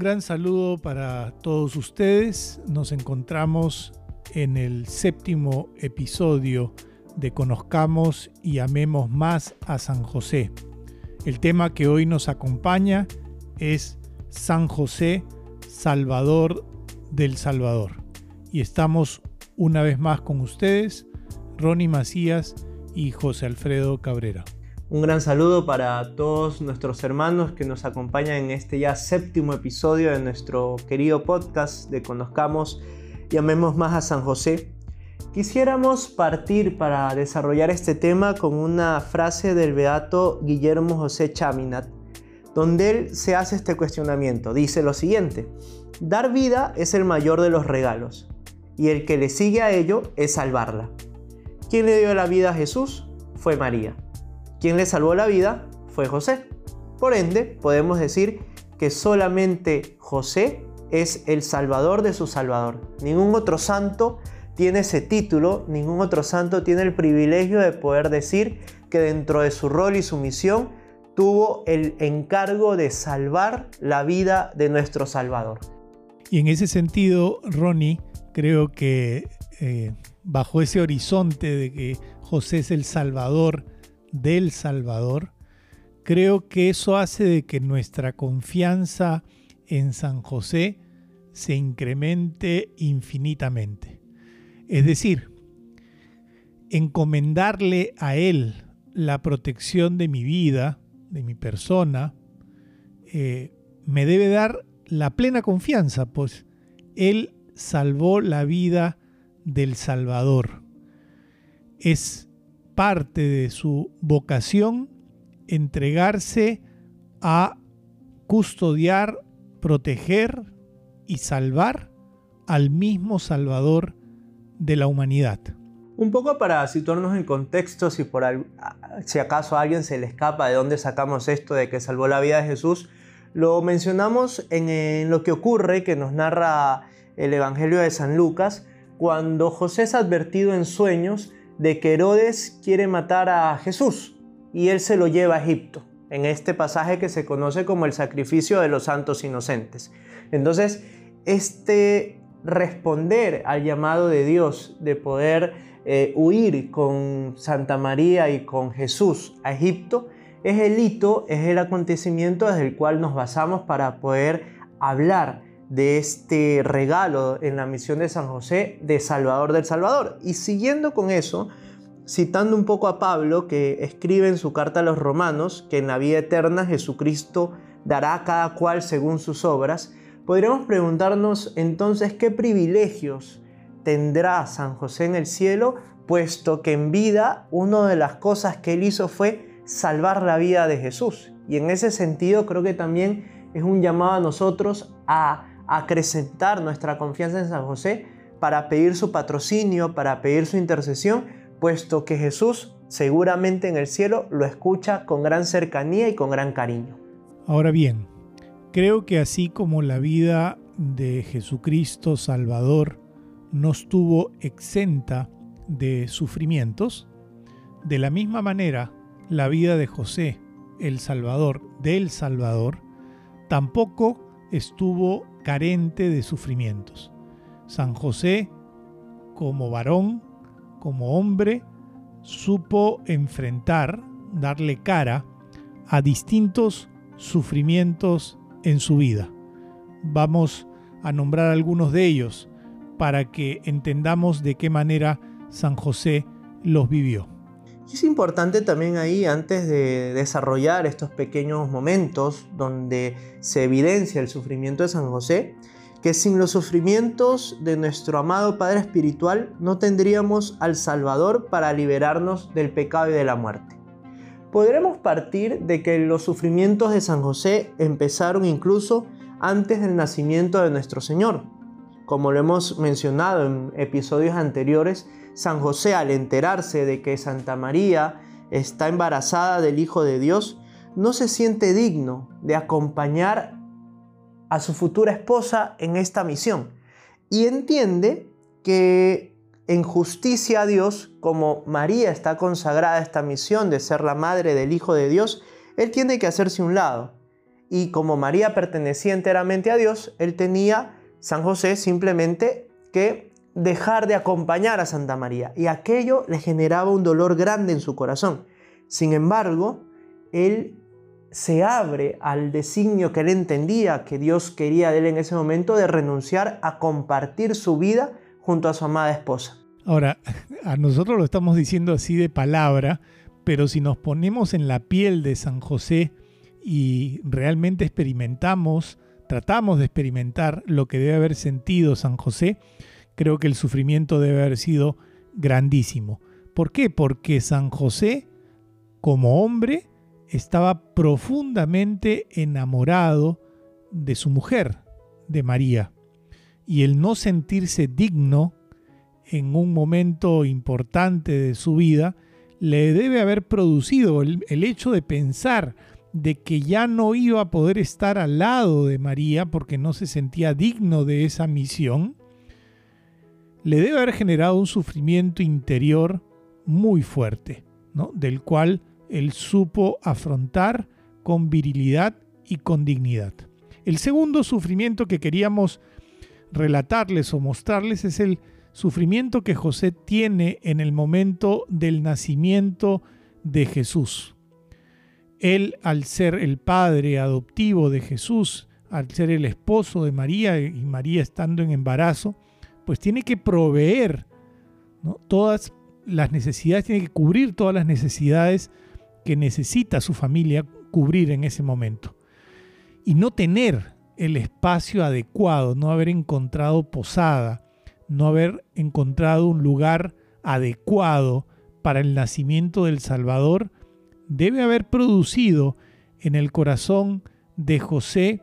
gran saludo para todos ustedes. Nos encontramos en el séptimo episodio de Conozcamos y Amemos más a San José. El tema que hoy nos acompaña es San José, Salvador del Salvador. Y estamos una vez más con ustedes, Ronnie Macías y José Alfredo Cabrera. Un gran saludo para todos nuestros hermanos que nos acompañan en este ya séptimo episodio de nuestro querido podcast de Conozcamos y Amemos más a San José. Quisiéramos partir para desarrollar este tema con una frase del beato Guillermo José Chaminat, donde él se hace este cuestionamiento. Dice lo siguiente, dar vida es el mayor de los regalos y el que le sigue a ello es salvarla. ¿Quién le dio la vida a Jesús? Fue María. Quien le salvó la vida fue José. Por ende, podemos decir que solamente José es el salvador de su salvador. Ningún otro santo tiene ese título, ningún otro santo tiene el privilegio de poder decir que dentro de su rol y su misión tuvo el encargo de salvar la vida de nuestro Salvador. Y en ese sentido, Ronnie, creo que eh, bajo ese horizonte de que José es el Salvador del Salvador, creo que eso hace de que nuestra confianza en San José se incremente infinitamente. Es decir, encomendarle a Él la protección de mi vida, de mi persona, eh, me debe dar la plena confianza, pues Él salvó la vida del Salvador. Es parte de su vocación entregarse a custodiar, proteger y salvar al mismo Salvador de la humanidad. Un poco para situarnos en contexto, si, por, si acaso a alguien se le escapa de dónde sacamos esto de que salvó la vida de Jesús, lo mencionamos en, en lo que ocurre, que nos narra el Evangelio de San Lucas, cuando José es advertido en sueños de que Herodes quiere matar a Jesús y él se lo lleva a Egipto, en este pasaje que se conoce como el sacrificio de los santos inocentes. Entonces, este responder al llamado de Dios de poder eh, huir con Santa María y con Jesús a Egipto, es el hito, es el acontecimiento desde el cual nos basamos para poder hablar de este regalo en la misión de San José de Salvador del Salvador. Y siguiendo con eso, citando un poco a Pablo que escribe en su carta a los romanos que en la vida eterna Jesucristo dará a cada cual según sus obras, podríamos preguntarnos entonces qué privilegios tendrá San José en el cielo, puesto que en vida una de las cosas que él hizo fue salvar la vida de Jesús. Y en ese sentido creo que también es un llamado a nosotros a acrecentar nuestra confianza en San José para pedir su patrocinio, para pedir su intercesión, puesto que Jesús seguramente en el cielo lo escucha con gran cercanía y con gran cariño. Ahora bien, creo que así como la vida de Jesucristo Salvador no estuvo exenta de sufrimientos, de la misma manera la vida de José, el Salvador del Salvador, tampoco estuvo carente de sufrimientos. San José, como varón, como hombre, supo enfrentar, darle cara a distintos sufrimientos en su vida. Vamos a nombrar algunos de ellos para que entendamos de qué manera San José los vivió. Es importante también ahí, antes de desarrollar estos pequeños momentos donde se evidencia el sufrimiento de San José, que sin los sufrimientos de nuestro amado Padre Espiritual no tendríamos al Salvador para liberarnos del pecado y de la muerte. Podremos partir de que los sufrimientos de San José empezaron incluso antes del nacimiento de nuestro Señor. Como lo hemos mencionado en episodios anteriores, San José al enterarse de que Santa María está embarazada del Hijo de Dios, no se siente digno de acompañar a su futura esposa en esta misión. Y entiende que en justicia a Dios, como María está consagrada a esta misión de ser la madre del Hijo de Dios, él tiene que hacerse un lado. Y como María pertenecía enteramente a Dios, él tenía, San José, simplemente que dejar de acompañar a Santa María y aquello le generaba un dolor grande en su corazón. Sin embargo, él se abre al designio que él entendía que Dios quería de él en ese momento de renunciar a compartir su vida junto a su amada esposa. Ahora, a nosotros lo estamos diciendo así de palabra, pero si nos ponemos en la piel de San José y realmente experimentamos, tratamos de experimentar lo que debe haber sentido San José, creo que el sufrimiento debe haber sido grandísimo. ¿Por qué? Porque San José, como hombre, estaba profundamente enamorado de su mujer, de María, y el no sentirse digno en un momento importante de su vida, le debe haber producido el, hecho de pensar de que ya no iba a poder estar al lado de María porque no se sentía digno de esa misión, le debe haber generado un sufrimiento interior muy fuerte, ¿no? del cual él supo afrontar con virilidad y con dignidad. El segundo sufrimiento que queríamos relatarles o mostrarles es el sufrimiento que José tiene en el momento del nacimiento de Jesús. Él, al ser el padre adoptivo de Jesús, al ser el esposo de María y María estando en embarazo, pues tiene que proveer todas las necesidades, tiene que cubrir todas las necesidades que necesita su familia cubrir en ese momento. Y no tener el espacio adecuado, no haber encontrado posada, no haber encontrado un lugar adecuado para el nacimiento del Salvador, debe haber producido en el corazón de José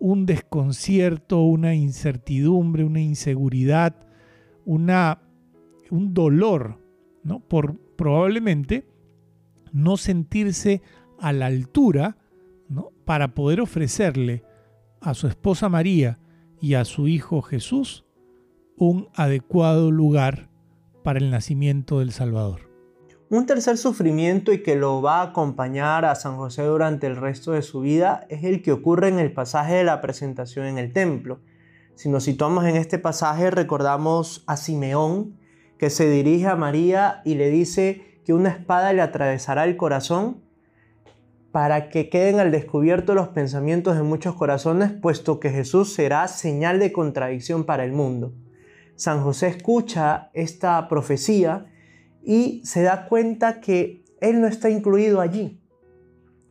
un desconcierto, una incertidumbre, una inseguridad, una, un dolor, ¿no? Por probablemente no sentirse a la altura ¿no? para poder ofrecerle a su esposa María y a su hijo Jesús un adecuado lugar para el nacimiento del Salvador. Un tercer sufrimiento y que lo va a acompañar a San José durante el resto de su vida es el que ocurre en el pasaje de la presentación en el templo. Si nos situamos en este pasaje recordamos a Simeón que se dirige a María y le dice, que una espada le atravesará el corazón para que queden al descubierto los pensamientos de muchos corazones, puesto que Jesús será señal de contradicción para el mundo. San José escucha esta profecía y se da cuenta que él no está incluido allí.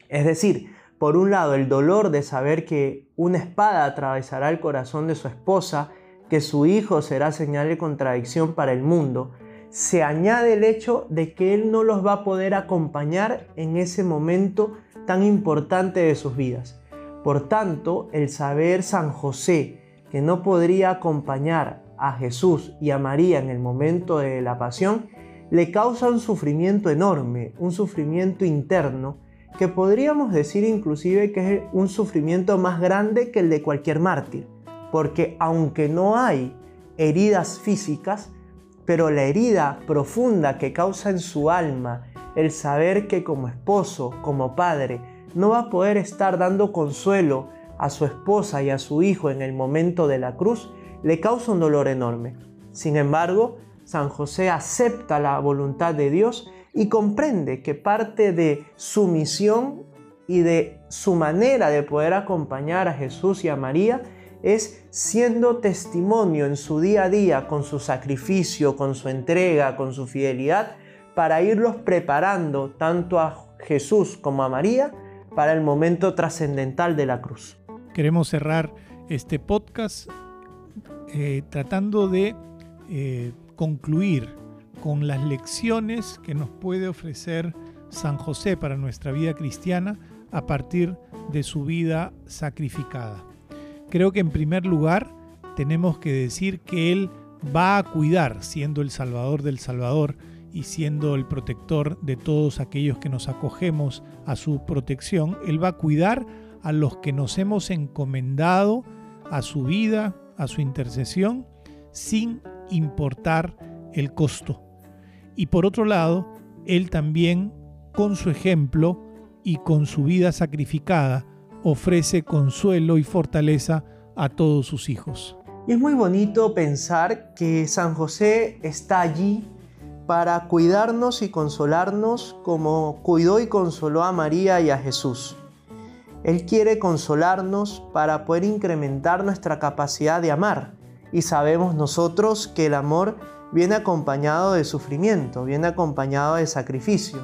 Es decir, por un lado, el dolor de saber que una espada atravesará el corazón de su esposa, que su hijo será señal de contradicción para el mundo, se añade el hecho de que Él no los va a poder acompañar en ese momento tan importante de sus vidas. Por tanto, el saber San José que no podría acompañar a Jesús y a María en el momento de la pasión, le causa un sufrimiento enorme, un sufrimiento interno, que podríamos decir inclusive que es un sufrimiento más grande que el de cualquier mártir, porque aunque no hay heridas físicas, pero la herida profunda que causa en su alma el saber que como esposo, como padre, no va a poder estar dando consuelo a su esposa y a su hijo en el momento de la cruz, le causa un dolor enorme. Sin embargo, San José acepta la voluntad de Dios y comprende que parte de su misión y de su manera de poder acompañar a Jesús y a María es siendo testimonio en su día a día con su sacrificio, con su entrega, con su fidelidad, para irlos preparando tanto a Jesús como a María para el momento trascendental de la cruz. Queremos cerrar este podcast eh, tratando de eh, concluir con las lecciones que nos puede ofrecer San José para nuestra vida cristiana a partir de su vida sacrificada. Creo que en primer lugar tenemos que decir que Él va a cuidar, siendo el Salvador del Salvador y siendo el protector de todos aquellos que nos acogemos a su protección, Él va a cuidar a los que nos hemos encomendado a su vida, a su intercesión, sin importar el costo. Y por otro lado, Él también, con su ejemplo y con su vida sacrificada, ofrece consuelo y fortaleza a todos sus hijos. Es muy bonito pensar que San José está allí para cuidarnos y consolarnos como cuidó y consoló a María y a Jesús. Él quiere consolarnos para poder incrementar nuestra capacidad de amar. Y sabemos nosotros que el amor viene acompañado de sufrimiento, viene acompañado de sacrificio.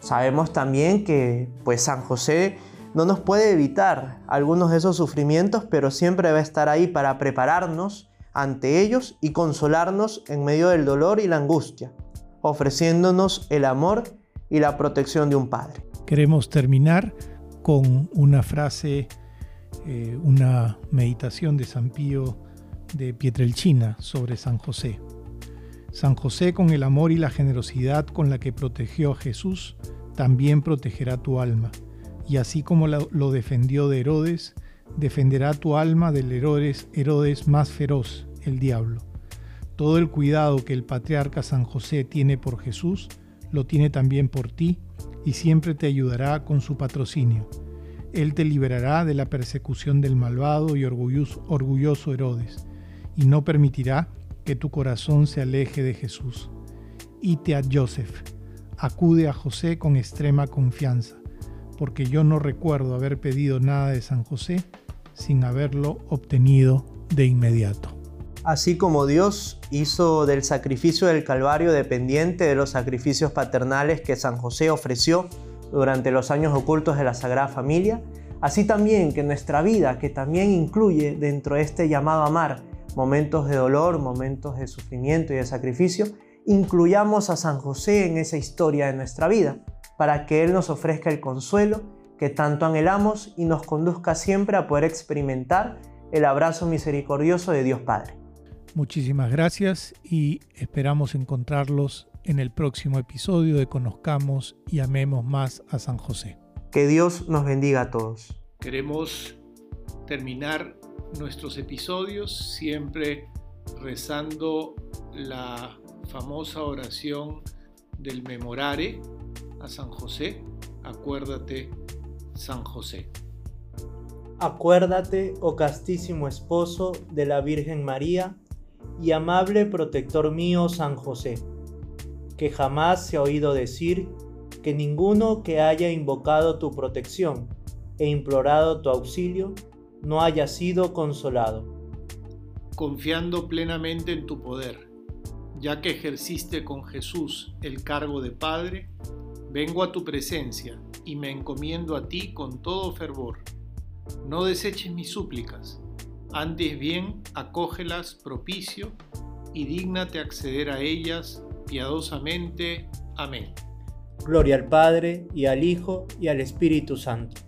Sabemos también que pues San José no nos puede evitar algunos de esos sufrimientos, pero siempre va a estar ahí para prepararnos ante ellos y consolarnos en medio del dolor y la angustia, ofreciéndonos el amor y la protección de un Padre. Queremos terminar con una frase, eh, una meditación de San Pío de Pietrelcina sobre San José. San José, con el amor y la generosidad con la que protegió a Jesús, también protegerá tu alma, y así como lo defendió de Herodes, defenderá tu alma del Herodes, Herodes más feroz, el diablo. Todo el cuidado que el patriarca San José tiene por Jesús, lo tiene también por ti, y siempre te ayudará con su patrocinio. Él te liberará de la persecución del malvado y orgulloso Herodes, y no permitirá que tu corazón se aleje de Jesús. Ite a Joseph, acude a José con extrema confianza, porque yo no recuerdo haber pedido nada de San José sin haberlo obtenido de inmediato. Así como Dios hizo del sacrificio del Calvario dependiente de los sacrificios paternales que San José ofreció durante los años ocultos de la Sagrada Familia, así también que nuestra vida, que también incluye dentro de este llamado a amar, momentos de dolor, momentos de sufrimiento y de sacrificio, incluyamos a San José en esa historia de nuestra vida, para que Él nos ofrezca el consuelo que tanto anhelamos y nos conduzca siempre a poder experimentar el abrazo misericordioso de Dios Padre. Muchísimas gracias y esperamos encontrarlos en el próximo episodio de Conozcamos y Amemos más a San José. Que Dios nos bendiga a todos. Queremos terminar nuestros episodios siempre rezando la famosa oración del memorare a San José. Acuérdate, San José. Acuérdate, oh castísimo esposo de la Virgen María y amable protector mío San José, que jamás se ha oído decir que ninguno que haya invocado tu protección e implorado tu auxilio no haya sido consolado. Confiando plenamente en tu poder, ya que ejerciste con Jesús el cargo de Padre, vengo a tu presencia y me encomiendo a ti con todo fervor. No deseches mis súplicas, antes bien acógelas propicio y dígnate acceder a ellas piadosamente. Amén. Gloria al Padre, y al Hijo, y al Espíritu Santo